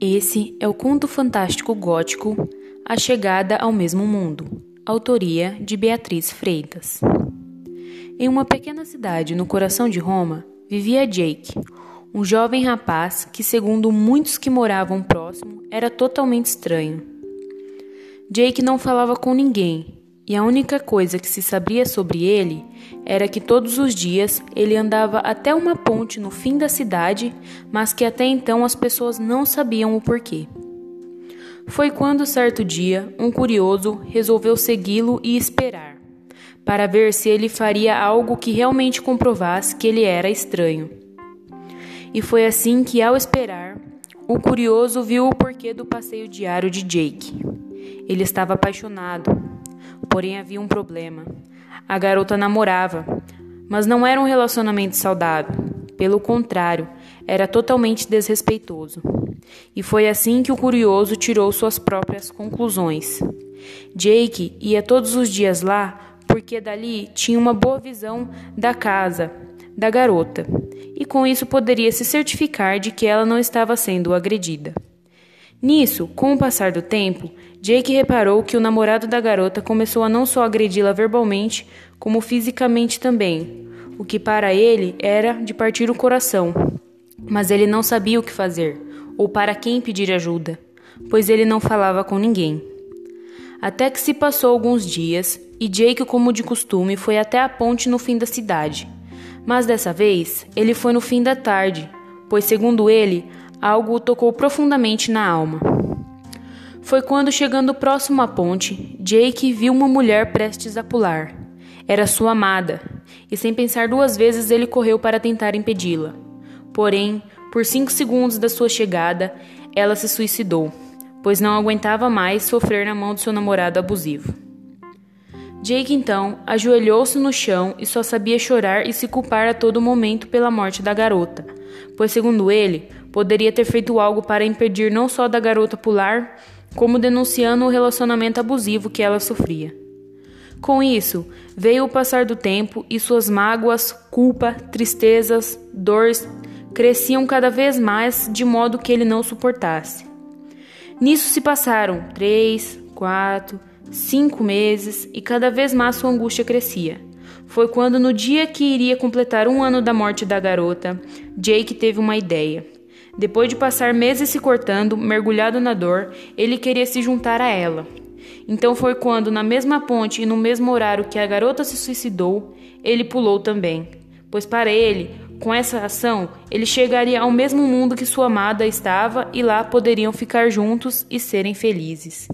Esse é o conto fantástico gótico A Chegada ao Mesmo Mundo, autoria de Beatriz Freitas. Em uma pequena cidade no coração de Roma, vivia Jake, um jovem rapaz que, segundo muitos que moravam próximo, era totalmente estranho. Jake não falava com ninguém e a única coisa que se sabia sobre ele era que todos os dias ele andava até uma ponte no fim da cidade, mas que até então as pessoas não sabiam o porquê. Foi quando certo dia um curioso resolveu segui-lo e esperar, para ver se ele faria algo que realmente comprovasse que ele era estranho. E foi assim que, ao esperar, o curioso viu o porquê do passeio diário de Jake. Ele estava apaixonado Porém, havia um problema. A garota namorava, mas não era um relacionamento saudável. Pelo contrário, era totalmente desrespeitoso. E foi assim que o curioso tirou suas próprias conclusões. Jake ia todos os dias lá porque dali tinha uma boa visão da casa da garota, e com isso poderia se certificar de que ela não estava sendo agredida. Nisso, com o passar do tempo, Jake reparou que o namorado da garota começou a não só agredi-la verbalmente, como fisicamente também, o que para ele era de partir o coração. Mas ele não sabia o que fazer, ou para quem pedir ajuda, pois ele não falava com ninguém. Até que se passou alguns dias e Jake, como de costume, foi até a ponte no fim da cidade. Mas dessa vez, ele foi no fim da tarde, pois, segundo ele, algo o tocou profundamente na alma. Foi quando, chegando próximo à ponte, Jake viu uma mulher prestes a pular. Era sua amada, e sem pensar duas vezes ele correu para tentar impedi-la. Porém, por cinco segundos da sua chegada, ela se suicidou, pois não aguentava mais sofrer na mão do seu namorado abusivo. Jake então ajoelhou-se no chão e só sabia chorar e se culpar a todo momento pela morte da garota, pois, segundo ele, poderia ter feito algo para impedir não só da garota pular, como denunciando o relacionamento abusivo que ela sofria. Com isso, veio o passar do tempo e suas mágoas, culpa, tristezas, dores cresciam cada vez mais de modo que ele não suportasse. Nisso se passaram três, quatro, cinco meses e cada vez mais sua angústia crescia. Foi quando, no dia que iria completar um ano da morte da garota, Jake teve uma ideia. Depois de passar meses se cortando, mergulhado na dor, ele queria se juntar a ela. Então foi quando, na mesma ponte e no mesmo horário que a garota se suicidou, ele pulou também. Pois para ele, com essa ação, ele chegaria ao mesmo mundo que sua amada estava e lá poderiam ficar juntos e serem felizes.